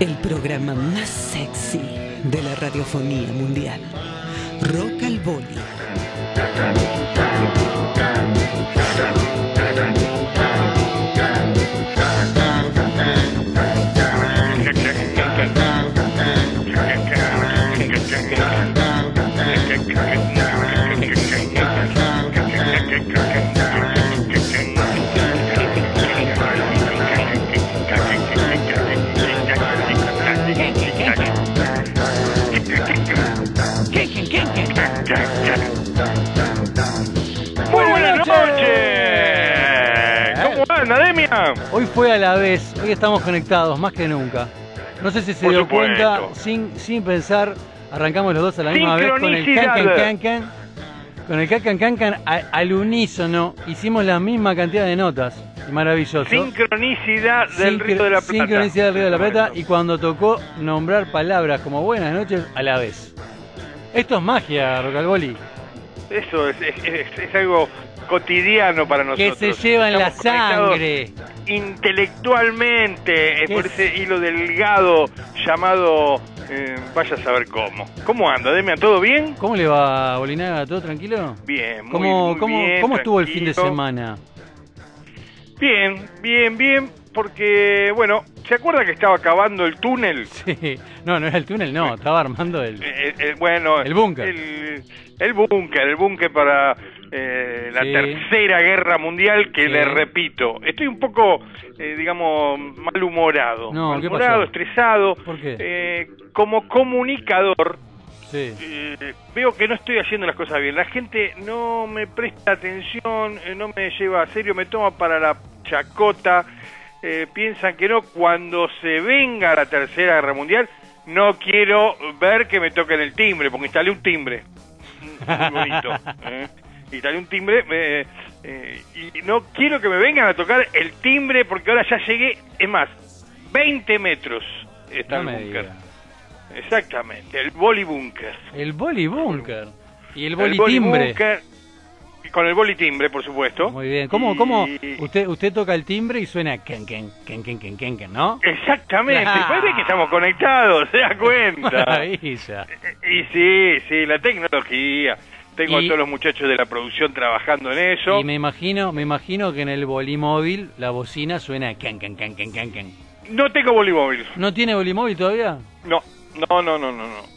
El programa más sexy de la radiofonía mundial. Rock al Boli. Fue a la vez, hoy estamos conectados más que nunca. No sé si se Por dio supuesto. cuenta, sin, sin pensar, arrancamos los dos a la misma vez con el can can can can. Con el can can can can a- al unísono hicimos la misma cantidad de notas. Maravilloso. Sincronicidad del Río de la Plata. Sincronicidad del Río de la Plata y cuando tocó nombrar palabras como buenas noches a la vez. Esto es magia, Rocalboli. Eso es, es- es- es algo cotidiano para Que nosotros. se lleva en la sangre. Intelectualmente, eh, ¿Qué por es? ese hilo delgado llamado... eh, vaya a saber cómo. ¿Cómo anda, Demian? ¿Todo bien? ¿Cómo le va, Bolinaga? ¿Todo tranquilo? Bien, muy, ¿Cómo, muy cómo, bien, cómo estuvo el fin de semana? Bien, bien, bien, porque, bueno, ¿se acuerda que estaba acabando el túnel? Sí. No, no era el túnel, no, estaba armando el... Eh, eh, bueno, El búnker. El, el búnker, el búnker para eh, la Sí. tercera guerra mundial, que Sí. le repito, estoy un poco, eh, digamos, malhumorado. No, ¿qué malhumorado, estresado. ¿Por qué? Eh, como comunicador, Sí. eh, veo que no estoy haciendo las cosas bien. La gente no me presta atención, eh, no me lleva a serio, me toma para la chacota. eh, piensan que no. Cuando se venga la tercera guerra mundial, no quiero ver que me toquen el timbre, porque instalé un timbre. Muy bonito. ¿Eh? Instalé un timbre eh, eh, y no quiero que me vengan a tocar el timbre porque ahora ya llegué, es más, 20 metros está No el búnker. Exactamente, el boli búnker. El boli bunker. Y el boli timbre. búnker, y con el boli timbre, por supuesto. Muy bien. ¿Cómo, Y- cómo usted, usted toca el timbre y suena ken, ken, ken, ken, ken, ken, ken, ¿no? Exactamente, Ah. parece que estamos conectados, se da cuenta. Maravilla. y sí, sí, la tecnología. Tengo Y- a todos los muchachos de la producción trabajando en eso. Y me imagino, me imagino que en el bolimóvil la bocina suena ken, ken, ken, ken, ken, ken. No tengo bolimóvil. ¿No tiene bolimóvil todavía? No, no, no, no, no, no.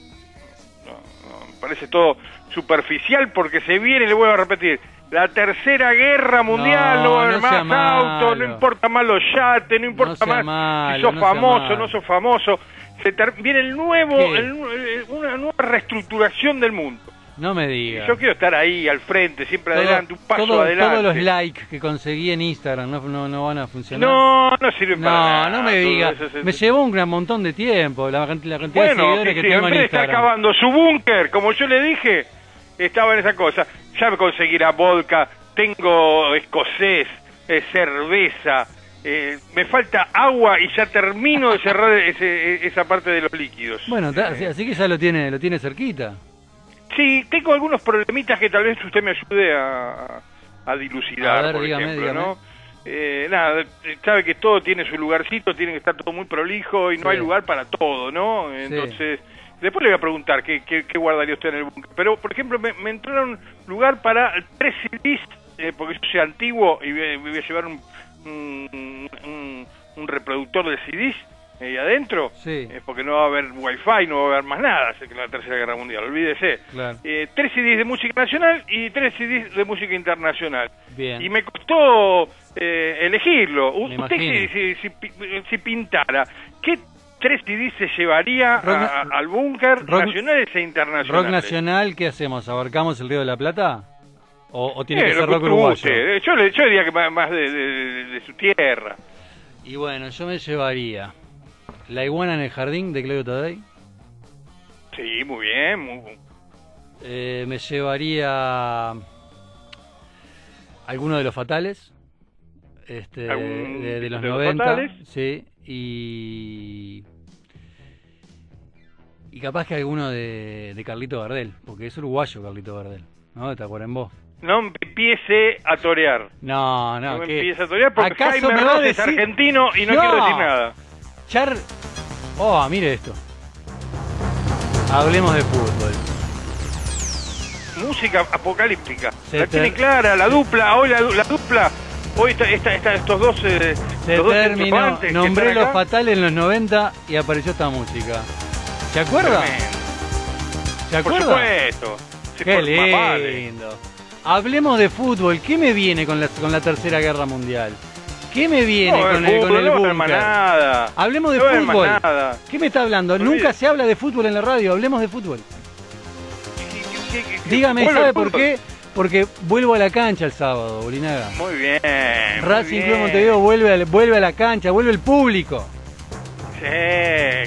No, parece todo superficial porque se viene, le vuelvo a repetir, la tercera guerra mundial, No, va a haber más autos, no importa más los yates, no importa más malo, si sos famoso, no sos famoso. Se viene el nuevo, el el- una nueva reestructuración del mundo. No me Y diga. yo quiero estar ahí, al frente, siempre Todo- adelante, un paso todo- adelante. Todos los likes que conseguí en Instagram no, no, no van a funcionar. No, no sirve para No, nada. no me todo diga. eso, eso, Me llevó un gran montón de tiempo la, cant- la cantidad de Bueno, seguidores y que si tengo en en vez está Instagram. acabando su búnker, como yo le dije, estaba en esa cosa. Ya me conseguirá vodka, tengo escocés, eh, cerveza, eh, me falta agua y ya termino de cerrar ese- esa parte de los líquidos. Bueno, Eh, así que ya lo tiene, lo tiene cerquita. Sí, tengo algunos problemitas que tal vez usted me ayude a, a dilucidar, A ver, por dígame, ejemplo, dígame. ¿no? Eh, nada, eh, sabe que todo tiene su lugarcito, tiene que estar todo muy prolijo y no Sí. hay lugar para todo, ¿no? Entonces, después le voy a preguntar qué, qué, qué guardaría usted en el búnker. Pero, por ejemplo, me, me entró en un lugar para tres CDs, eh, porque yo soy antiguo y voy, a- voy a llevar un, un, un- un reproductor de CDs ahí adentro, Sí. eh, porque no va a haber wifi, no va a haber más nada, que en la Tercera Guerra Mundial, olvídese. Claro. Eh, tres CDs de música nacional y tres CDs de música internacional. Bien. Y me costó eh, elegirlo. Me Usted si, si, si pi- si pintara, ¿qué tres CDs se llevaría Rock a- al búnker nacionales e internacionales? ¿Rock nacional qué hacemos? ¿Abarcamos el Río de la Plata? ¿O, o tiene Eh, que ser rock usted uruguayo? guste. Eh, Yo, le, yo diría que más, más de, de- de su tierra. Y bueno, yo me llevaría La iguana en el jardín de Claudio Tadei. Sí, muy bien. muy- Eh, me llevaría alguno de los fatales. Este, ¿Algún de, de los de los 90. Fatales? Sí. Y. Y capaz que alguno de, de Carlito Gardel, porque es uruguayo Carlito Gardel, ¿no? De Tacuarembó. no empiece a torear. No, no, No empiece a torear porque ¿Acaso Jaime me va a Ross es argentino y no, No. quiero decir nada. Char... Oh, mire esto. Hablemos de fútbol. Música apocalíptica. Se la ter- tiene clara, la dupla, hoy la, la dupla, hoy está, está, está estos dos, eh, Se dos terminó. Nombré los fatales en los 90 y apareció esta música. ¿Se acuerda? Tremendo. ¿Se Por acuerda? supuesto. Sí, Qué por- más vale. lindo. Hablemos de fútbol. ¿Qué me viene con la, con la Tercera Guerra Mundial? ¿Qué me viene No, con el el, con fútbol, el no. Hablemos de No fútbol. ¿Qué me está hablando? Nunca se habla de fútbol en la radio. Hablemos de fútbol. ¿Qué- qué- qué- qué- Dígame, ¿sabe por fútbol? qué? Porque vuelvo a la cancha el sábado, Bolinaga. Muy bien. Racing Club. Montevideo vuelve a, vuelve a la cancha, vuelve el público. Sí,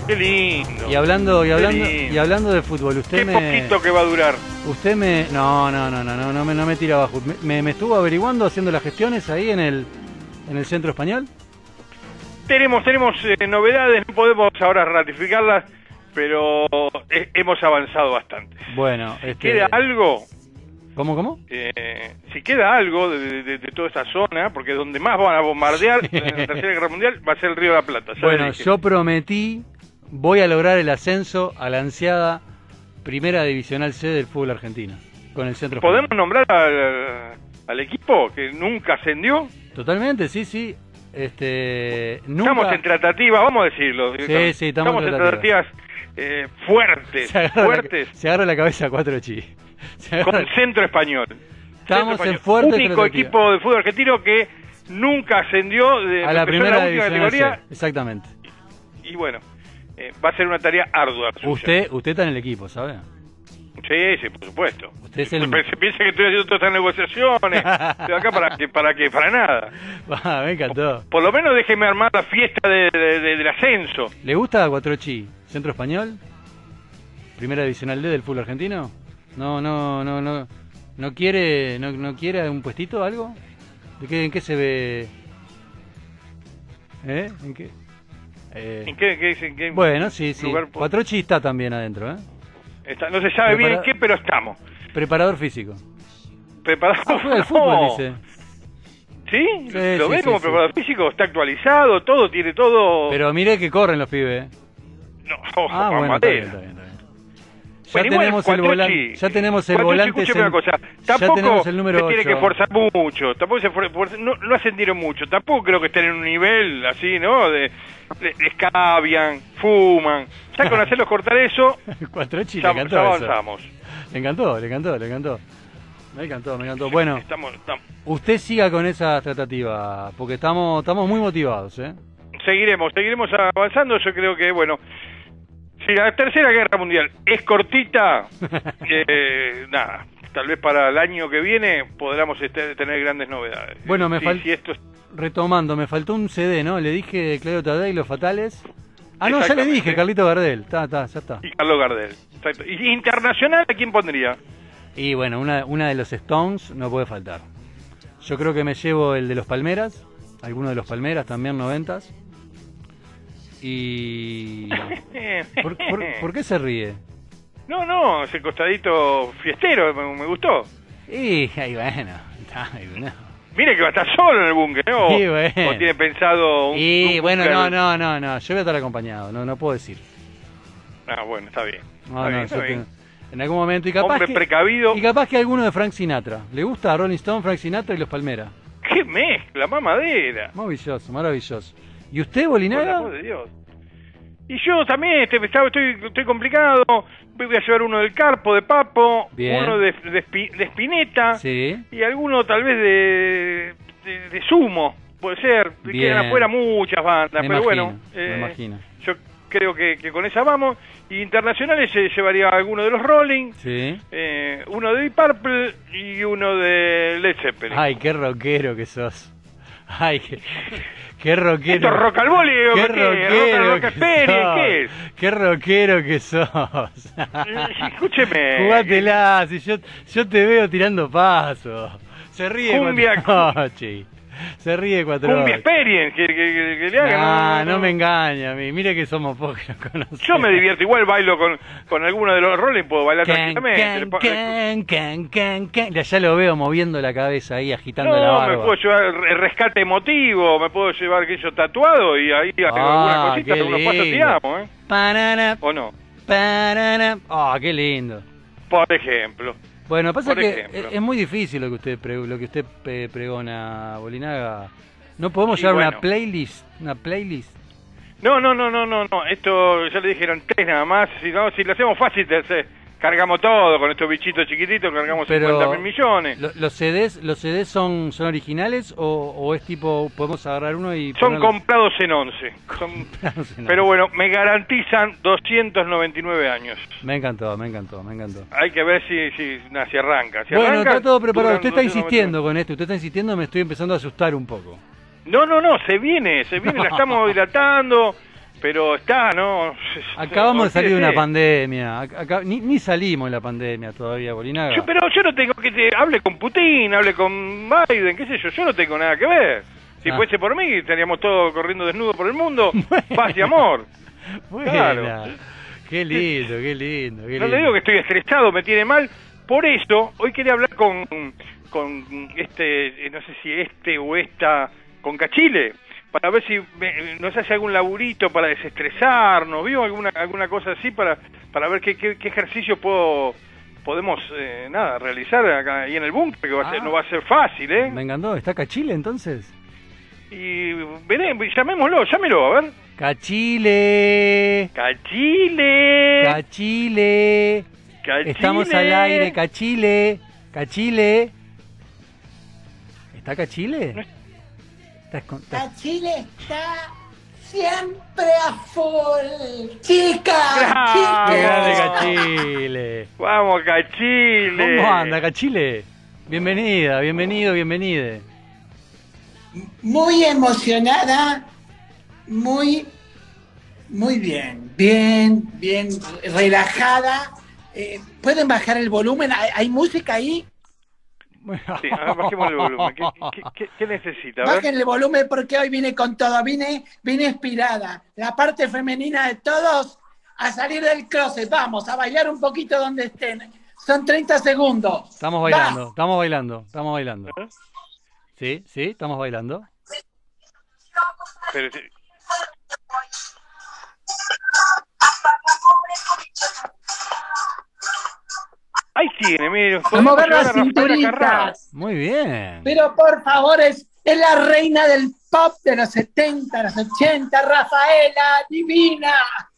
qué lindo. Y hablando, y Qué hablando, y hablando de fútbol, Qué usted me, poquito que va a durar. usted me, no, no, no, no, no, no me, no me tira abajo. Me, me, me estuvo averiguando haciendo las gestiones ahí en el, en el centro español. Tenemos, tenemos eh, novedades, no podemos ahora ratificarlas, pero eh, hemos avanzado bastante. Bueno, este, queda algo, ¿cómo, cómo? eh, si queda algo de, de- de toda esa zona, porque donde más van a bombardear en la Tercera Guerra Mundial va a ser el Río de la Plata. Bueno, yo prometí, voy a lograr el ascenso a la ansiada Primera Divisional C del fútbol argentino con el centro. ¿Podemos español. nombrar al, al equipo que nunca ascendió? Totalmente, sí, sí. Este, nunca Estamos en tratativa, vamos a decirlo. Sí, sí, estamos en en tratativas eh, fuertes, se agarra, fuertes, La, se agarra la cabeza a cuatro chi. Con centro español. Estamos Centro en español. fuerte Único equipo de fútbol argentino que nunca ascendió de a la primera última división categoría exactamente. y bueno, eh, va a ser una tarea ardua. suya. Usted, usted está en el equipo, ¿sabe? Sí, sí, por supuesto. Usted es el- Pero Se piensa que estoy haciendo todas estas negociaciones. Estoy acá para que, para que, para nada. Ah, me encantó. Por lo menos déjeme armar la fiesta de- de- de- del ascenso. ¿Le gusta Cuatrochi? ¿Centro español? ¿Primera divisional D del fútbol argentino? No, no, no, no. ¿No quiere, no, no quiere un puestito, algo? ¿De qué, ¿En qué se ve? ¿Eh? ¿En qué? Eh, ¿En qué, qué- en qué bueno, sí, sí. lugar po- Cuatrochi está también adentro, ¿eh? Está? No se sabe bien en qué, pero estamos. Preparador físico. Preparados. Ah, juega al fútbol, dice. ¿Sí? Sí, ¿Lo sí, ve sí, como preparador físico? Está actualizado, todo, tiene todo... Pero mire que corren los pibes. ¿eh? No, Ah, bueno, está bien, Madera. está bien, está bien. Ya tenemos el volante, ya tenemos el volante, escúcheme una cen- cosa, tampoco el número se tiene que 8. esforzar mucho, tampoco se no, no ascendieron mucho, tampoco creo que estén en un nivel así, ¿no? De, de, escabian, fuman, ya con hacerlos cortar eso, Cuatrochi, le ya, encantó ya eso. avanzamos. Le encantó, le encantó, le encantó. Me encantó, me encantó. Bueno, Estamos, estamos- usted siga con esa tratativa, porque estamos, estamos muy motivados, ¿eh? seguiremos, seguiremos avanzando, yo creo que, bueno, si la tercera guerra mundial es cortita, eh, nada, tal vez para el año que viene podamos este- tener grandes novedades. Bueno, me Sí, fal- si esto es- Retomando, me faltó un CD, ¿no? Le dije Claudio Tadei, Los Fatales. Ah, no, ya le dije, Carlito Gardel. Está, está, ya está. y Carlos Gardel. Exacto. ¿Y internacional a quién pondría? Y bueno, una, una de los Stones no puede faltar. Yo creo que me llevo el de los Palmeras, alguno de los Palmeras también, noventas. Y... ¿Por, por, por qué se ríe? No, no, ese costadito fiestero, me, me gustó. Y, bueno, ahí bueno. Mire que va a estar solo en el búnker, ¿no? Sí, bueno. O tiene pensado un, Y un bueno, no, no, no, no, yo voy a estar acompañado, no, no puedo decir. Ah, bueno, está bien. No, está no, bien, yo está bien. tengo- en algún momento y capaz Hombre que, precavido. y capaz que alguno de Frank Sinatra. ¿Le gusta a Rolling Stone, Frank Sinatra y los Palmeras? ¡Qué mezcla, mamadera! Maravilloso, maravilloso. ¿Y usted, Por Bolinaga? amor de Dios. Y yo también este, estoy, estoy complicado. Voy a llevar uno del Carpo, de Papo, Bien. uno de, de, de Spinetta Sí. y alguno tal vez de, de, de Sumo. Puede ser. Bien. Quedan afuera muchas bandas, Me pero imagino, bueno. me eh, imagino. Yo creo que, que con esa vamos. Y internacionales se llevaría alguno de los Rolling, Sí. eh, uno de Deep Purple y uno de Led Zeppelin. Ay, qué rockero que sos. Ay, qué, qué rockero. Esto es rock al boli, Qué ¿qué? Rock, rockero. ¿qué es? Qué rockero que sos. Escúcheme. Jugátela, si yo, yo te veo tirando pasos. Se ríe Cumbia. No. Se ríe cuatro Cumbia horas. Experience, que, que, que- que le hagan. Ah, no me engaña a mí. Mire que somos pocos que. Yo me divierto, igual bailo con, con alguno de los roles, puedo bailar Can, tranquilamente. can, can. Ya- lo veo moviendo la cabeza ahí, agitando la No, barba. me puedo llevar el rescate emotivo, me puedo llevar aquello tatuado y ahí hago Ah, alguna cosita, algunos pasos te amo, ¿eh? Parara, ¿O no? parara. Ah, qué lindo. Por ejemplo. Bueno, pasa Por que ejemplo. es, es muy difícil lo que usted pre- lo que usted pregona, Bolinaga. No podemos llevar bueno. una playlist, una playlist. No, no, no, no, no, no. Esto ya le dijeron tres nada más. Si no, si lo hacemos fácil, te hace- cargamos todo con estos bichitos chiquititos, cargamos Pero 50 mil millones. lo- los CDs, los CDs son son originales o, o es tipo podemos agarrar uno y Son comprados en 11. Son... No sé, no. Pero bueno, me garantizan 299 años. Me encantó, me encantó, me encantó. Hay que ver si, si, nah, si arranca. Si bueno, arranca, está todo preparado. Usted está 299. insistiendo con esto, usted está insistiendo, me estoy empezando a asustar un poco. No, no, no, se viene, se viene, la estamos dilatando, pero está, ¿no? Acabamos de salir de una pandemia, ac- acá- ni, ni salimos de la pandemia todavía, Bolinaga. Yo- pero yo no tengo que te hable con Putin, hable con Biden, qué sé yo, yo no tengo nada que ver. Si Ah. fuese por mí, estaríamos todos corriendo desnudos por el mundo, paz y amor. Buena. claro. Qué lindo, qué lindo, qué No le digo que estoy estresado, me tiene mal. Por eso, hoy quería hablar con, con este, eh, no sé si este o esta, con Cachile, para ver si me- nos hace algún laburito para desestresarnos, ¿vio? Alguna, alguna cosa así para, para ver qué, qué, qué ejercicio puedo podemos eh, nada realizar acá ahí en el búnker que va a ser, Ah. no va a ser fácil eh Me encantó, ¿está Cachile entonces? y veré, llamémoslo llámelo a ver Cachile, Cachile Cachile, Cachile estamos al aire, Cachile, Cachile. ¿Está Cachile? ¿Estás con- estás- La Chile está siempre a full. Bravo. ¡Qué grande. Cachile! vamos Cachile ¿Cómo anda Cachile? Bienvenida, bienvenido, bienvenide. Muy emocionada, muy, muy bien, bien, bien relajada. Eh, ¿Pueden bajar el volumen? ¿Hay, hay música ahí? Sí, a ver, bajemos el volumen. ¿Qué, qué, qué- qué necesita? Bajen el volumen porque hoy vine con todo, vine, vine inspirada. La parte femenina de todos a salir del closet. Vamos, a bailar un poquito donde estén. Son 30 segundos. Estamos Va. bailando, estamos bailando, estamos bailando. Sí, sí, estamos bailando. Pero, sí. Ahí tiene, mire. A llevar las cinturitas. Muy bien. Pero por favor, es, es la reina del pop de los 70, los 80, Rafaela, divina.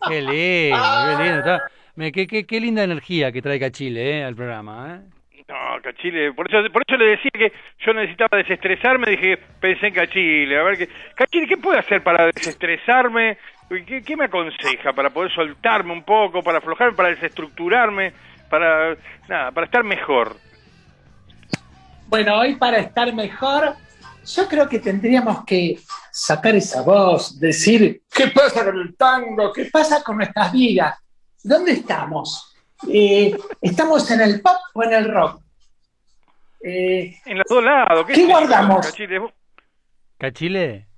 Qué lindo, qué lindo. Está- me- qué, qué- qué linda energía que trae Cachile eh, al programa. ¿eh? No, Cachile, por eso, por eso le decía que yo necesitaba desestresarme, dije, pensé en Cachile, a ver, qué Cachile, ¿qué puedo hacer para desestresarme? ¿Qué, qué me aconseja para poder soltarme un poco, para aflojarme, para desestructurarme, para, nada, para estar mejor? Bueno, hoy para estar mejor, yo creo que tendríamos que sacar esa voz, decir, ¿qué pasa con el tango? ¿Qué pasa con nuestras vidas? ¿Dónde estamos? Eh, ¿Estamos en el pop o en el rock? Eh, En los dos lados, ¿qué, ¿Qué guardamos? Cachile? Cachile.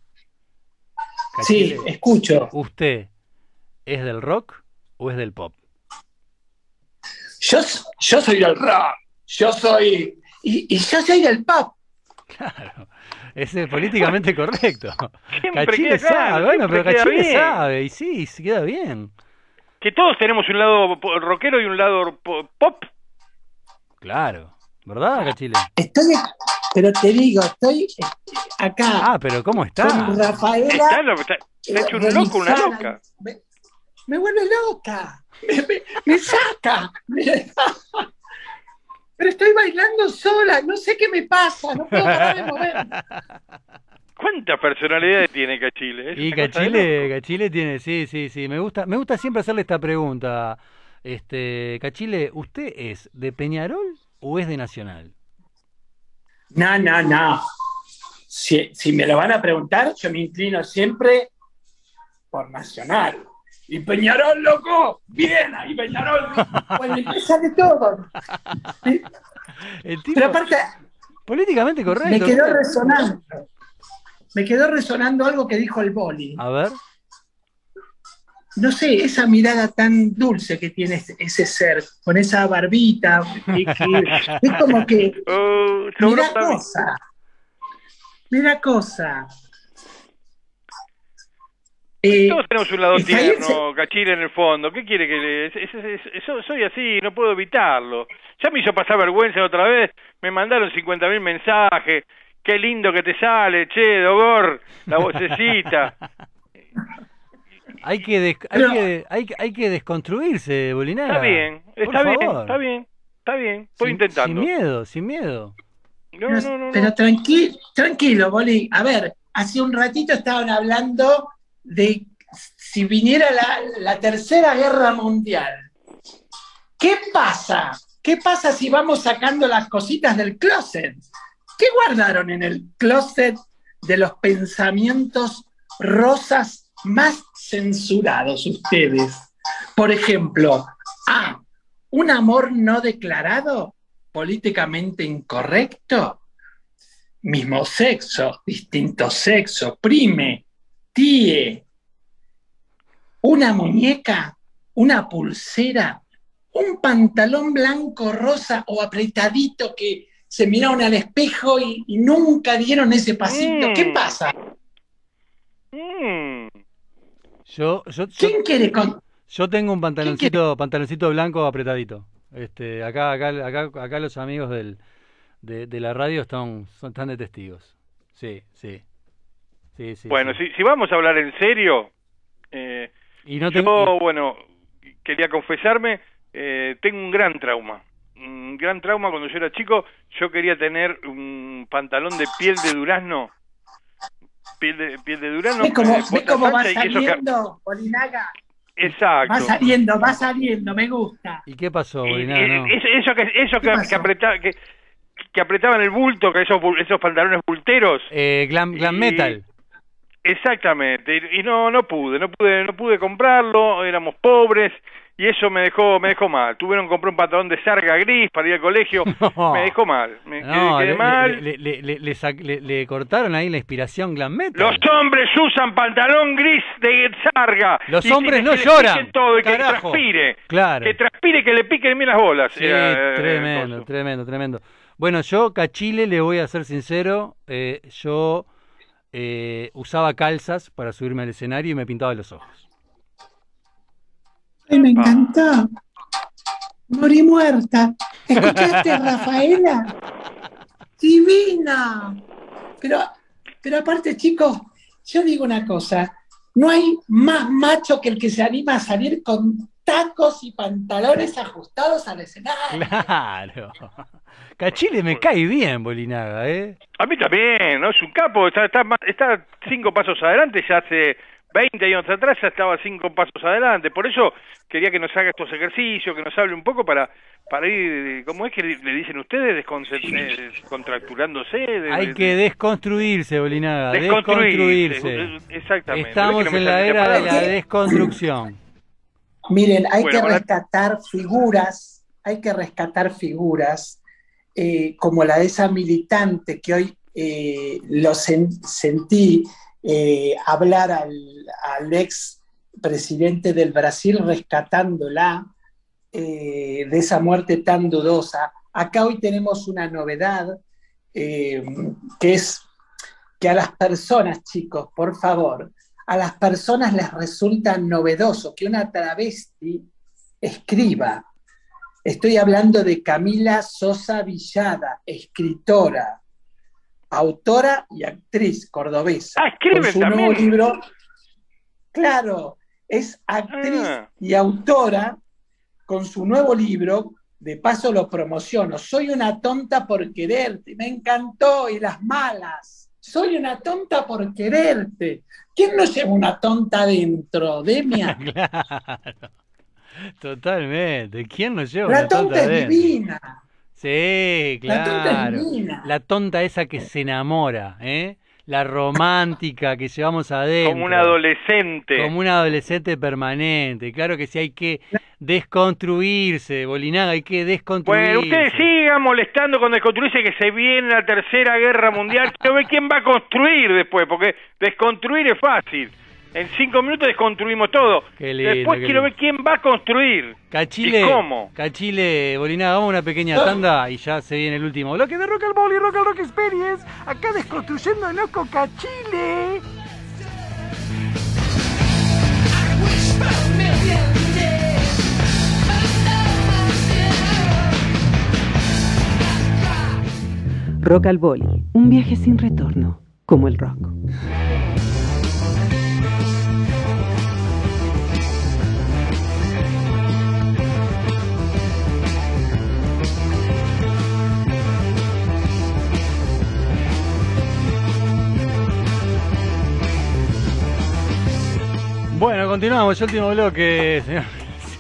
sí, Cachile, escucho. ¿Usted es del rock o es del pop? Yo, yo soy del rock, yo soy... Y, y yo soy del pop. Claro. Ese es políticamente correcto. Siempre Cachile queda claro, sabe, bueno, pero Cachile bien. sabe, y sí, se queda bien. Que todos tenemos un lado rockero y un lado po- pop. Claro. ¿Verdad, Cachile? Estoy, pero te digo, estoy acá Ah, pero ¿cómo está? con Rafaela. Está, lo- está- está hecho un loco, una loca. Me, vuelve loca. Me, me- me saca. Me- Pero estoy bailando sola. No sé qué me pasa. No puedo parar de mover. ¿Cuántas personalidades tiene Cachile? Y Cachile. Cachile tiene, sí, sí, sí. Me gusta, me gusta siempre hacerle esta pregunta. Este, Cachile, ¿usted es de Peñarol o es de Nacional? No, no, no. Si, si me lo van a preguntar, yo me inclino siempre por Nacional. Y Peñarol, loco, bien ahí, Peñarol. Bueno, empieza de todo. El tipo, Pero aparte, políticamente correcto. me quedó ¿no? resonando. me quedó resonando algo que dijo el boli. A ver. No sé, esa mirada tan dulce que tiene ese- ser, con esa barbita, que- que- es como que sobró Mira cosa. Mira cosa. Eh, Todos tenemos un lado tierno, cachile en el fondo. ¿Qué quiere que le.? es- es- es- es- so- soy así, no puedo evitarlo. Ya me hizo pasar vergüenza otra vez. Me mandaron 50.000 mensajes. Qué lindo que te sale, che, Dogor, la vocecita. Hay que, des- hay, que, hay, que- hay que desconstruirse, Bolinaga. Está bien, está bien, está bien, está bien. Estoy Sin- intentando. Sin miedo, sin miedo. No, pero no, no, no. pero tranqui- tranquilo, Boli. A ver, hace un ratito estaban hablando de si viniera la, tercera guerra mundial. ¿Qué pasa? ¿Qué pasa si vamos sacando las cositas del closet? ¿Qué guardaron en el closet de los pensamientos rosas más censurados ustedes? Por ejemplo, A. Un amor no declarado, políticamente incorrecto. Mismo sexo, distinto sexo, prime, tie. Una muñeca, una pulsera, un pantalón blanco, rosa o apretadito que se miraron al espejo y, y nunca dieron ese pasito. Mm. ¿Qué pasa? Mm. Yo, yo, yo, ¿Quién quiere con.? yo tengo un pantaloncito, pantaloncito blanco apretadito. Este, acá, acá, acá, acá los amigos del, de, de la radio están, son, están de testigos. Sí, sí. Sí, sí. Bueno, sí. si, si vamos a hablar en serio, eh, Y no yo, tengo. bueno, quería confesarme, eh, tengo un gran trauma. Un gran trauma cuando yo era chico, yo quería tener un pantalón de piel de durazno. Piel de, piel de durazno. ¿Ves cómo, eh, ves botas cómo va saliendo, Polinaga? Exacto. Va saliendo, va saliendo, me gusta. ¿Y qué pasó, Bolinaga? No. eso, eso que, eso ¿Qué que, pasó? que, apretaba- que, que apretaban el bulto, que esos, esos pantalones bulteros. Eh, glam, glam Y- metal. Exactamente, y, no no pude, no pude no pude comprarlo, éramos pobres y eso me dejó me dejó mal. Tuvieron que comprar un pantalón de sarga gris para ir al colegio, No. me dejó mal, me No, quedé, quedé le, mal. le- cortaron ahí la inspiración glam metal. Los hombres usan pantalón gris de sarga. Los Y hombres no lloran, todo y que transpire. Claro. Que transpire, que le piquen bien las bolas. Sí, eh, tremendo, tremendo, tremendo. Bueno, yo, Cachile, le voy a ser sincero, eh, yo eh, usaba calzas para subirme al escenario y me pintaba los ojos. Ay, me encantó. Morí muerta. ¿Escuchaste, Rafaela? Divina. Pero, pero aparte, chicos, yo digo una cosa. No hay más macho que el que se anima a salir con tacos y pantalones ajustados al escenario. Claro. Cachile me cae bien, Bolinaga, ¿eh? A mí también, ¿no? Es un capo, está, está, ma- está cinco pasos adelante, ya hace 20 años atrás ya estaba cinco pasos adelante. Por eso quería que nos haga estos ejercicios, que nos hable un poco para para ir, ¿cómo es que le dicen ustedes? Eh, Descontracturándose. de- Hay que desconstruirse, Bolinaga, desconstruirse. desconstruirse. Exactamente. Estamos ¿Ves que no me en la era de la desconstrucción. Miren, hay Bueno, que rescatar figuras, hay que rescatar figuras eh, como la de esa militante que hoy eh, lo sen- sentí eh, hablar al, al ex presidente del Brasil rescatándola de esa muerte tan dudosa. Acá hoy tenemos una novedad que es que a las personas, chicos, por favor, a las personas les resulta novedoso que una travesti escriba. Estoy hablando de Camila Sosa Villada, escritora, autora y actriz cordobesa. Ah, escribe con su también. nuevo libro. Claro, es actriz Ah. y autora con su nuevo libro. De paso lo promociono. Soy una tonta por quererte. Me encantó. Y las malas. Soy una tonta por quererte. ¿Quién no lleva una tonta dentro, Demia? Claro. Totalmente. ¿Quién nos lleva La una tonta es adentro? divina. Sí, La tonta claro. es divina. La tonta esa que se enamora, ¿eh? La romántica que llevamos adentro. Como un adolescente. Como un adolescente permanente. Claro que sí hay que desconstruirse, Bolinaga, hay que desconstruirse. Bueno, ustedes sigan molestando con desconstruirse que se viene la tercera guerra mundial. Quiero ver quién va a construir después, porque desconstruir es fácil. En cinco minutos desconstruimos todo. Qué lindo, después qué quiero lindo. ver quién va a construir. Cachile, ¿Y cómo? Cachile, Bolinaga, vamos a una pequeña tanda y ya se viene el último bloque de Rock and Roll y Rock and Rock Experience. Acá desconstruyéndonos con Cachile. Rock al Boli, un viaje sin retorno, como el rock. Bueno, continuamos, el último bloque, señor,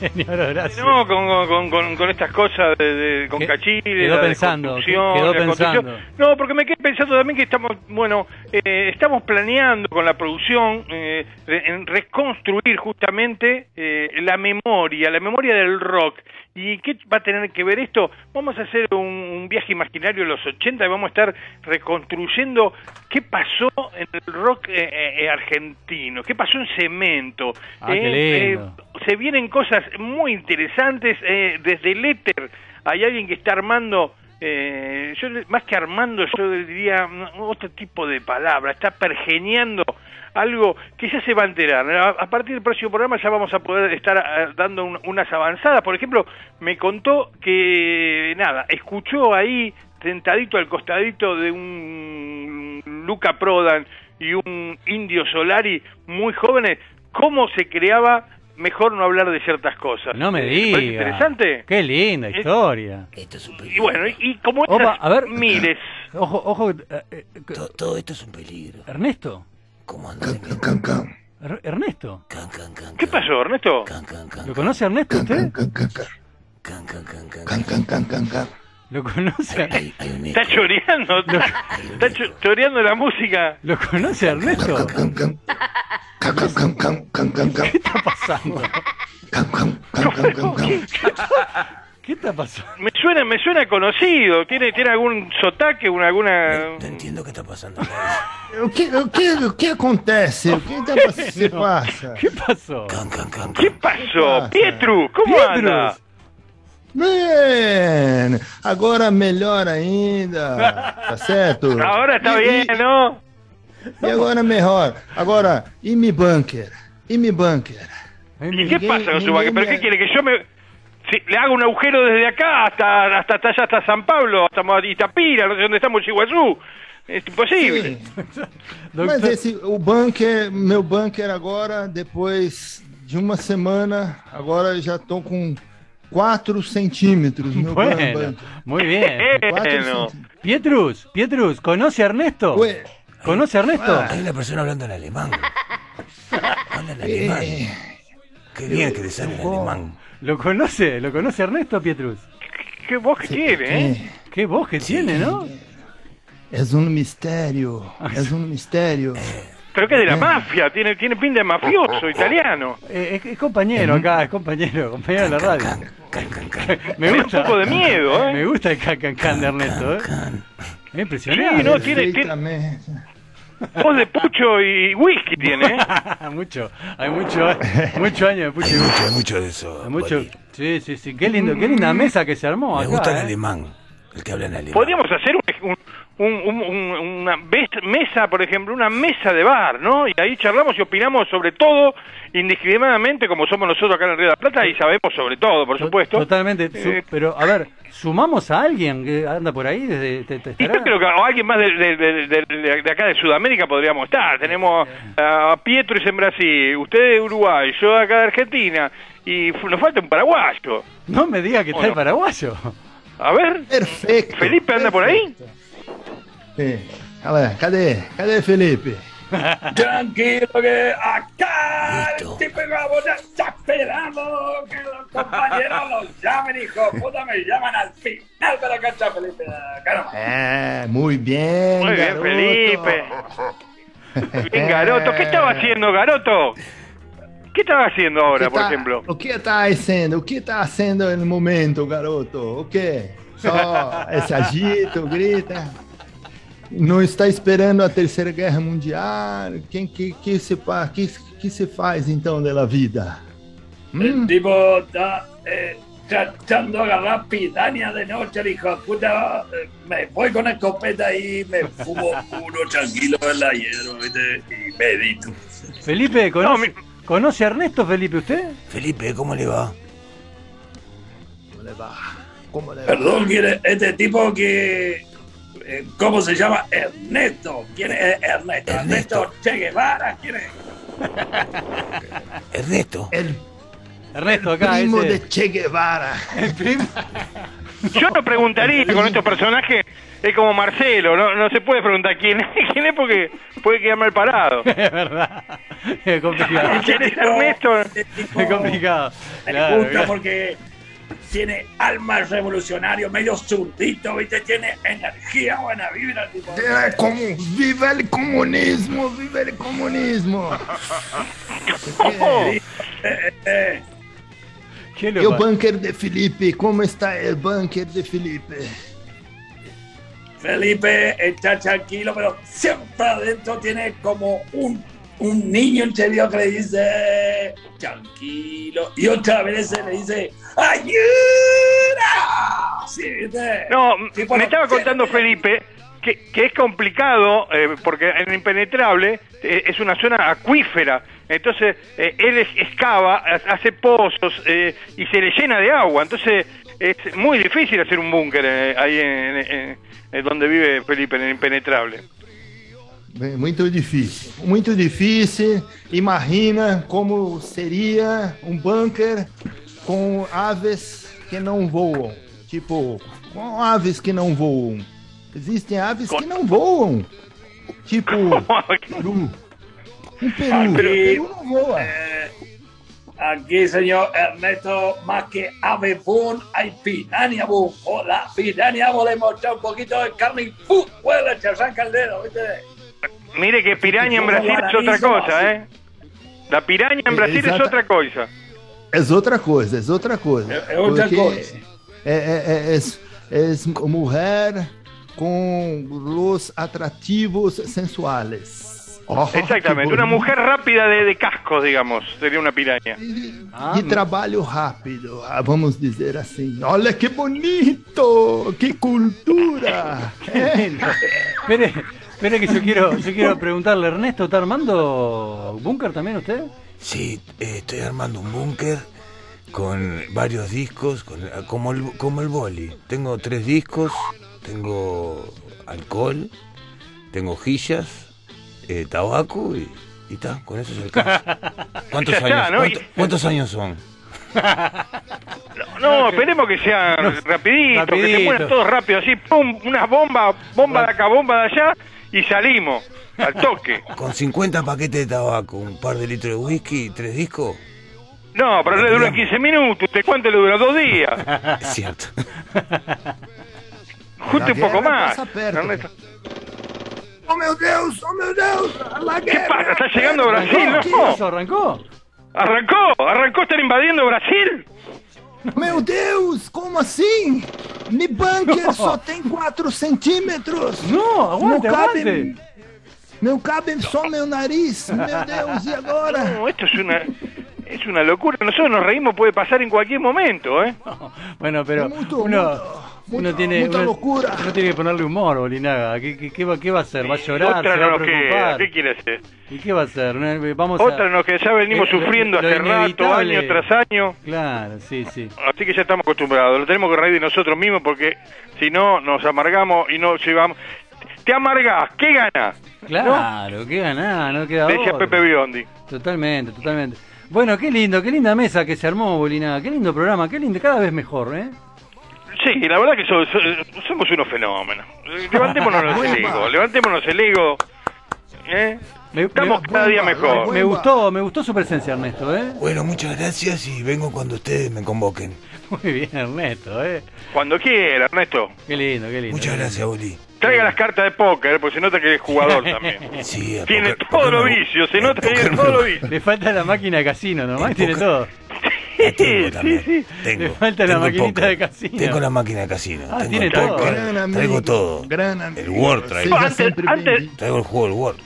señor Horacio. No, con, con, con, con estas cosas de, de- con Que- Cachile, quedó la pensando, quedó pensando. No, porque me quedé pensando también que estamos, bueno, eh, estamos planeando con la producción eh, en reconstruir justamente eh, la memoria, la memoria del rock. ¿Y qué va a tener que ver esto? Vamos a hacer un, un viaje imaginario en los 80 y vamos a estar reconstruyendo qué pasó en el rock eh, eh, argentino, qué pasó en Cemento. Ah, lindo. se vienen cosas muy interesantes eh, desde el éter. Hay alguien que está armando, eh, yo más que armando, yo diría mm, otro tipo de palabra, está pergeñando algo que ya se va a enterar. A, partir del próximo programa ya vamos a poder estar ah, dando un- unas avanzadas. Por ejemplo, me contó que, nada, escuchó ahí, sentadito al costadito de un Luca Prodan y un Indio Solari muy jóvenes, cómo se creaba mejor no hablar de ciertas cosas. No me ¿Te parece diga. interesante? Qué linda historia. Esto es un Y peligro. bueno, y, y como Opa, esas a ver. miles. Ojo, ojo. eh, eh, todo, todo esto es un peligro. Ernesto. ¿Cómo andas? Can, can, can, Er- Ernesto. Can, can, can, ¿Qué can. pasó, Ernesto? Can, can, can, ¿Lo conoce Ernesto can, can, usted? ¿Lo conoce? Hay, hay un está choreando. Lo, está choreando la música. ¿Lo conoce Ernesto? ¿Qué está pasando? ¿Qué está pasando? Me suena, me suena conocido. ¿Tiene, tiene algún sotaque, alguna...? No, no, entiendo qué está pasando. ¿Qué, qué, qué acontece? ¿Qué, ¿Qué, pasa? ¿Qué pasó? ¿Qué pasó? ¿Qué pasó? Pietru, ¿cómo Pietrus? anda? Bem, agora melhor ainda, tá certo? Ahora está E- bien, ¿no? E agora melhor. Agora, e mi bunker? E mi bunker? ¿Y Ay, qué Ninguém- pasa con su ninguém vaque? ¿Pero me- qué quiere? ¿Que yo me... si le hago un agujero desde acá hasta hasta, hasta allá, hasta San Pablo, hasta Itapira, no sé dónde estamos, Iguazú? Es imposible. Sim. Doctor- Mas esse, o bunker, meu bunker agora, depois de uma semana, agora eu já tô com 4 centímetros. Bueno, muy bien. Bueno. Pietrus, Pietrus, ¿conoce a Ernesto? ¿Conoce a Ernesto? Hay una persona hablando en alemán. Habla en alemán. eh, Qué bien que le sale el alemán. ¿Lo conoce? ¿Lo conoce Ernesto, Pietrus? ¿Qué voz que tiene, eh? eh, Qué voz que tiene, ¿no? és um mistério. És um mistério. Pero que es de la mafia, tiene, tiene pinta de mafioso italiano. Eh, es, es compañero acá, es compañero, compañero de la radio. Can, can, can. Me gusta. un poco de miedo, ¿eh? Me gusta el can can can de Ernesto, ¿eh? Can. Es impresionante. Sí, no, tiene- tiene-. Voz de pucho y whisky tiene, ¿eh? mucho, hay mucho, mucho años de pucho Hay y mucho, gusto. hay mucho de eso. Hay mucho. Sí, sí, sí. Qué lindo, qué linda mesa que se armó Me acá. gusta el ¿eh? alemán. El que habla en alemán. Podríamos hacer un, un, un- un- una mesa, por ejemplo, una mesa de bar, ¿no? Y ahí charlamos y opinamos sobre todo, indiscriminadamente, como somos nosotros acá en el Río de la Plata, y sabemos sobre todo, por To- supuesto. Totalmente. Eh, pero, a ver, ¿sumamos a alguien que anda por ahí? Desde, te- te Y estará? yo creo que o alguien más de, de- de- de- de acá de Sudamérica podríamos estar. Tenemos a Pietro en Brasil, usted de Uruguay, yo acá de Argentina, y nos falta un paraguayo. No me diga que está el paraguayo. A ver, Perfeito. Felipe anda por ahí. Olha, cadê? Cadê Felipe? Tranquilo que acá Listo. el tipo de ya está esperando que los compañeros los llamen, hijo puta, me llaman al final de la cancha, Felipe. Nomás. É, muito bem, Muy bien, garoto. Felipe. Bien, Garoto, ¿qué estaba haciendo, Garoto? ¿Qué estás haciendo ahora, por tá- ejemplo? O que está fazendo? O que está fazendo no momento, garoto? O que? Só esse agito, grita. Não está esperando a terceira guerra mundial? Quem que que se que, que se faz então da vida? El tipo está eh, tratando de agarrar piraña de noche, el hijo de puta. eh, me voy con escopeta y me fumo uno tranquilo en la hierba. Y medito. Felipe, No, ¿conoce, mi- ¿conoce a Ernesto Felipe usted? Felipe, ¿cómo le va? Como le va? Como le va? Perdón, ¿quién es este tipo que. Eh, ¿Cómo se llama? Ernesto. ¿Quién es Ernesto? Ernesto. Ernesto Che Guevara. ¿Quién es? Ernesto. El Ernesto acá, primo ese. de Che Guevara. El primo. Yo no preguntaría con estos personajes, es como Marcelo, no, no se puede preguntar quién es, quién es porque puede quedar mal parado. es verdad. Es complicado. ¿Quién es Ernesto? Es complicado. Me gusta claro. porque tiene alma revolucionario, medio zurdito, ¿viste? Tiene energía, buena vibra, tipo. É como viva el comunismo, viva el comunismo. Eh, eh, ¿Qué E o bunker de Felipe, como está el bunker de Felipe? Felipe está tranquilo, pero siempre adentro tiene como un, un niño interior que le dice tranquilo y otra vez le dice ¡Ayuda! ¿Sí, viste? No, Tipo, me estaba contando Felipe que, que es complicado eh, porque en Impenetrable eh, es una zona acuífera. Entonces eh, él es- excava, ha- hace pozos eh, y se le llena de agua. Entonces es muy difícil hacer un búnker eh, ahí en, en- en donde vive Felipe, en el Impenetrable. Muito difícil, muito difícil. Imagina como seria um bunker com aves que não voam. Tipo, com aves que não voam. Existem aves que não voam. Tipo, peru. Um peru. Aqui, peru não voa. eh, aquí, señor Ernesto, más que ave boom, hay piraña boom. O la le hemos echado un poquito de carne y ¡pum! Huele, te arranca el dedo, ¿viste? Mire que piraña en Brasil es otra cosa, ¿eh? La piraña en Brasil es otra cosa. É outra coisa, é outra coisa. É- é outra Porque coisa. É, é, é, é, é mulher com os atrativos sensuales. Oh, Exactamente, una mujer rápida de, de cascos, digamos, sería una piraña. Ah, de trabalho rápido, ah, vamos dizer assim. Olha que bonito, que cultura. É. Espere que yo quiero, yo quiero preguntarle, Ernesto, ¿está armando búnker también usted? Sí, eh, estoy armando un búnker con varios discos, con- como, el, como el boli. Tengo tres discos, tengo alcohol, tengo hojillas, eh, tabaco y, y ta, con eso se alcanza. ¿Cuántos, años, ¿no? cuánto- cuántos años son? No, esperemos que sea rapidito, que se rapidito. mueran todos rápido, así, pum, unas bombas, bomba de acá, bomba de allá, y salimos, al toque. Con 50 paquetes de tabaco, un par de litros de whisky y tres discos. No, pero le duran 15 minutos, ¿usted cuánto le dura? Dos días. Es cierto. Justo un poco más. Ernesto. Oh meu Deus, oh meu Deus, la ¿Qué pasa? ¿Está llegando a Brasil? ¿Qué No. ¿Arrancó? Arrancó, arrancó, están invadiendo Brasil. Meu Deus, como assim? Mi bunker só tem 4 centímetros. No, aguante, não cabe, não cabe só meu nariz. Meu Deus, e agora? No, esto es una, es una locura. Nosotros nos reímos, puede pasar en cualquier momento, ¿eh? Bueno, pero uno, mucho, uno tiene mucha uno, locura. uno tiene que ponerle humor, Bolinaga. ¿Qué, qué, qué va, qué va a hacer? ¿Va a llorar? Otra ¿Se va no a preocupar? ¿Qué quiere hacer? ¿Y qué va a hacer? No, Vamos a... Otra no que ya venimos Eh, sufriendo lo hace rato, año tras año. Claro, sí, sí. Así que ya estamos acostumbrados. Lo tenemos que reír de nosotros mismos porque si no nos amargamos y no llevamos. Te amargás, ¿qué gana? Claro, qué ganá, no queda Decía. Pepe Biondi. Totalmente, totalmente. Bueno, qué lindo, qué linda mesa que se armó, Bolinaga. Qué lindo programa, qué lindo, cada vez mejor, ¿eh? Sí, la verdad que so- so- somos unos fenómenos. Levantémonos el ego, levantémonos el ego. ¿eh? Me, Estamos me- cada día mejor. me gustó, me gustó su presencia, Ernesto, ¿eh? Bueno, muchas gracias y vengo cuando ustedes me convoquen. Muy bien, Ernesto, ¿eh? Cuando quiera, Ernesto. Qué lindo, qué lindo. Muchas gracias, Oli. traiga las cartas de póker, porque se nota que es jugador también. Sí, Tiene todos los vicios, se nota que tiene todos los vicios. Le falta la máquina de casino nomás, tiene todo. La tengo Sí, también. sí. Tengo, Le falta la tengo el maquinita de casino. Tengo la máquina de casino. Ah, tengo tiene todo. Gran amigo, Traigo todo. gran amigo. El Word traigo. Antes- antes-. Traigo el juego del Word.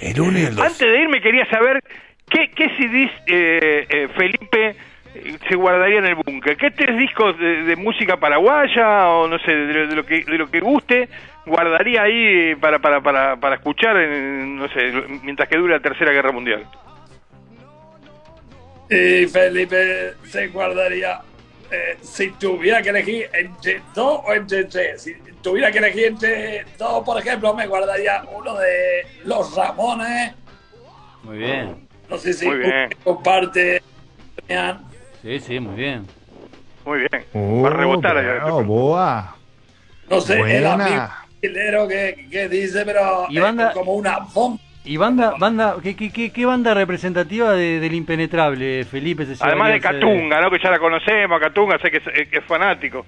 El 1 y el 2. Antes de irme quería saber qué, qué CDs eh, eh, Felipe eh, se guardaría en el búnker. ¿Qué tres discos de, de música paraguaya o no sé, de, de lo que de lo que guste guardaría ahí para para para, para escuchar en, no sé, mientras que dure la Tercera Guerra Mundial? Y Felipe se guardaría, eh, si tuviera que elegir entre dos o entre tres, si tuviera que elegir entre dos, por ejemplo, me guardaría uno de Los Ramones, Muy bien. no sé si comparte. Sí, sí, muy bien. Muy bien. Oh, Va a rebotar ahí. bravo, boa. No sé, el Buena. amigo brasileño que, que dice, pero Y es como una bomba. ¿Y banda, banda, qué, qué, qué, qué banda representativa de- del impenetrable, Felipe? Se Además de Catunga, ¿no? Que ya la conocemos, Catunga, sé que es, eh, que es fanático.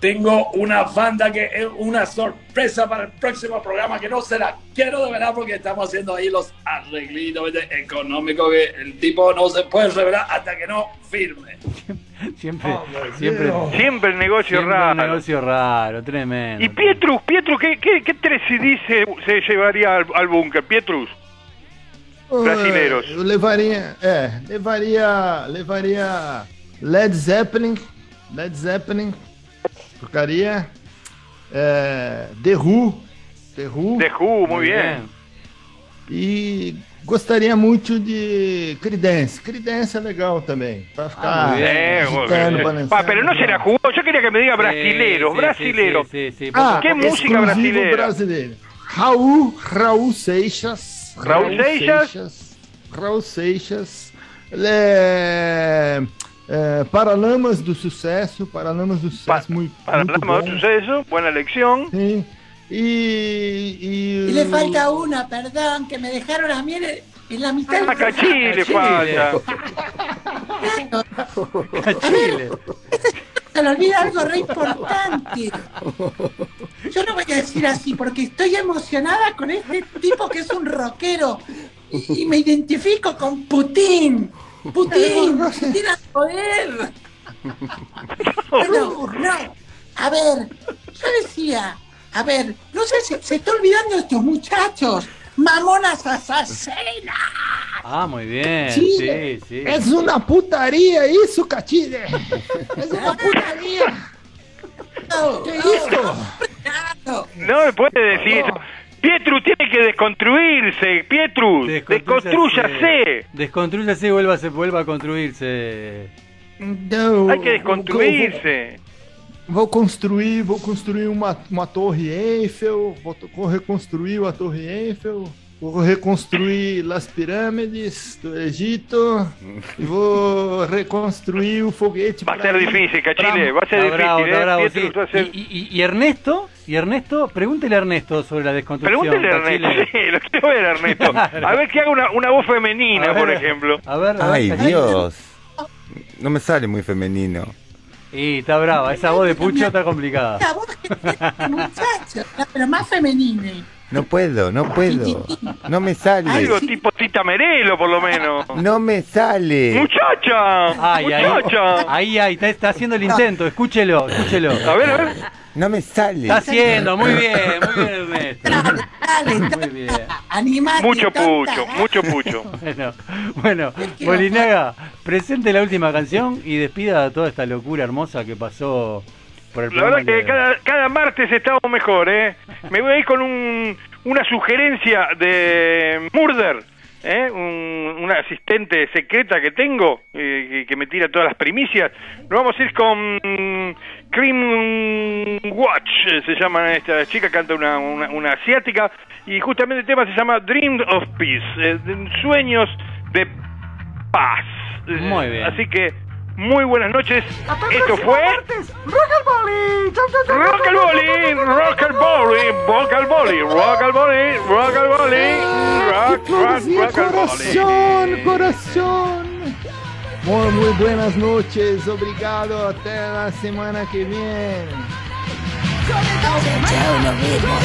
Tengo una banda que es una sorpresa para el próximo programa que no se la quiero develar porque estamos haciendo ahí los arreglitos ¿viste? económicos que el tipo no se puede revelar hasta que no firme. Siempre, Oh, siempre, Dios. Siempre el negocio siempre raro. un negocio raro, tremendo. Y Pietrus, Pietrus, ¿qué, qué, qué tres CDs se, se llevaría al, al búnker? Pietrus. Brasileiros. Ah, Eu levaria, é, levaria, levaria Led Zeppelin, Led Zeppelin, tocaria é, The Who, The Who, De Who, muy bien. e gostaria muito de Creedence, Creedence é legal também, para ficar muy bien. Eh, agitando, bueno. balançando. Ah, pero no se la jugó. Yo quería que me diga Sí, brasileros, sí, sí, brasileros. sí, sí, sí, Ah, ¿Qué música exclusivo brasileira? brasileiro. Raul, Raul Seixas. Raul Seixas. Raul Seixas. Ele é, Paralamas do Sucesso. Paralamas do Sucesso, Pa- muito, Para muito nada más bom. suceso, buena elección. Sim. E, e, Y le falta una, perdón, que me dejaron a mí en, la mitad. Ah, Cachí le falta. Chile. Se le olvida algo re importante. Yo no voy a decir así porque estoy emocionada con este tipo que es un rockero y, y me identifico con Putin. Putin, Putin al poder. No, no. A ver, yo decía, a ver, no sé si se está olvidando de estos muchachos. Mamonas asesinas. Ah, muy bien, Sí. sí, sí. É uma putaria isso, Catine. É uma putaria. No, Que no, no. Puede decir eso. Pietru tiene que desconstruirse. Pietru, desconstrúyase. Desconstrúyase y vuelva, se- vuelva a construirse. Então, Hay que desconstruirse. Vou construir, vou construir uma, uma torre Eiffel, vou, reconstruir a torre Eiffel, vou reconstruir as pirâmides do Egito e vou reconstruir o foguete. Va a pra ser difícil, Cachile. Va a ser bravo, difícil. ¿eh? bravo, Pietru sí. va a ser- y, y- y Ernesto? ¿Y Ernesto? Pregúntele a Ernesto sobre la desconstrucción. Pregúntele a. Ernesto. Sí, lo quiero ver, Ernesto. Claro. A ver que haga una, una voz femenina, ver, por ejemplo. A ver, a ver, Ay. Dios. No me sale muy femenino. Y está brava, esa voz de Pucho está complicada. La voz que este muchacho, pero más femenina. No puedo, no puedo. No me sale. Algo tipo Tita Merelo, por lo menos. No me sale. ¡Muchacha! Ay, ¡Muchacha! ahí, ahí, está, está haciendo el intento, escúchelo, escúchelo. A ver, a ver. No me sale. Está haciendo, muy bien, muy bien, Ernesto. Dale, Muy bien. animate. Mucho tonta, pucho, mucho pucho. Bueno, bueno, Bolinaga, presente la última canción y despida a toda esta locura hermosa que pasó La verdad que cada, cada martes estamos mejor, ¿eh? Me voy a ir con un, una sugerencia de Murder, ¿eh? Un- una asistente secreta que tengo, eh, que, me tira todas las primicias. Nos vamos a ir con Cream Watch, se llama esta chica, canta una, una, una asiática, y justamente el tema se llama Dream of Peace, eh, sueños de paz. Muy bien. Así que, muy buenas noches. Esto fue... Rock al boli, rock al boli, rock al boli, rock al boli, rock al boli, rock, rock, rock al boli. coração, coração. Muy, muy buenas noches, obrigado, até la semana que viene. Chao, nos vemos.